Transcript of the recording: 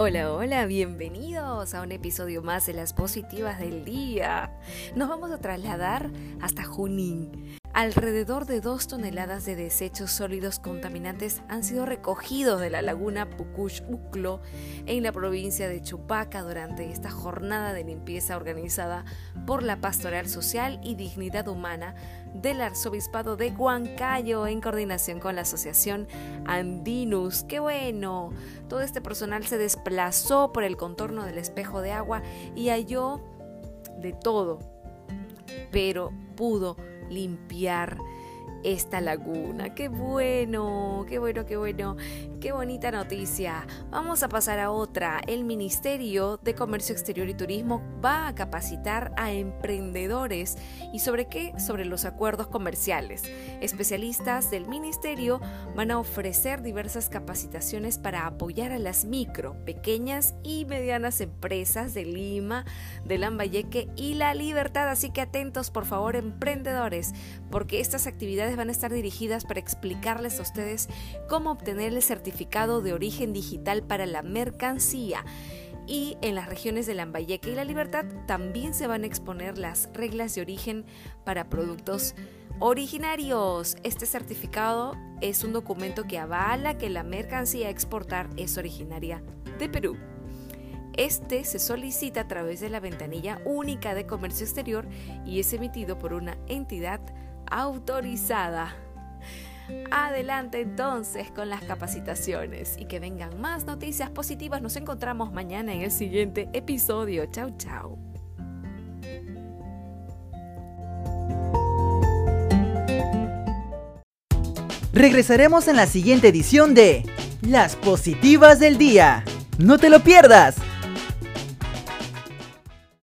Hola, hola, bienvenidos a un episodio más de las positivas del día. Nos vamos a trasladar hasta Junín. Alrededor de dos toneladas de desechos sólidos contaminantes han sido recogidos de la laguna Pucush-Uclo en la provincia de Chupaca durante esta jornada de limpieza organizada por la Pastoral Social y Dignidad Humana del Arzobispado de Huancayo en coordinación con la Asociación Andinus. ¡Qué bueno! Todo este personal se desplazó por el contorno del espejo de agua y halló de todo, pero pudo limpiar esta laguna. Qué bueno, qué bueno, qué bueno, qué bonita noticia. Vamos a pasar a otra. El Ministerio de Comercio Exterior y Turismo va a capacitar a emprendedores. ¿Y sobre qué? Sobre los acuerdos comerciales. Especialistas del Ministerio van a ofrecer diversas capacitaciones para apoyar a las micro, pequeñas y medianas empresas de Lima, de Lambayeque y La Libertad. Así que atentos, por favor, emprendedores, porque estas actividades van a estar dirigidas para explicarles a ustedes cómo obtener el certificado de origen digital para la mercancía. Y en las regiones de Lambayeque y La Libertad también se van a exponer las reglas de origen para productos originarios. Este certificado es un documento que avala que la mercancía a exportar es originaria de Perú. Este se solicita a través de la ventanilla única de comercio exterior y es emitido por una entidad autorizada. Adelante entonces con las capacitaciones y que vengan más noticias positivas. Nos encontramos mañana en el siguiente episodio. Chau, chau. Regresaremos en la siguiente edición de Las positivas del día. No te lo pierdas.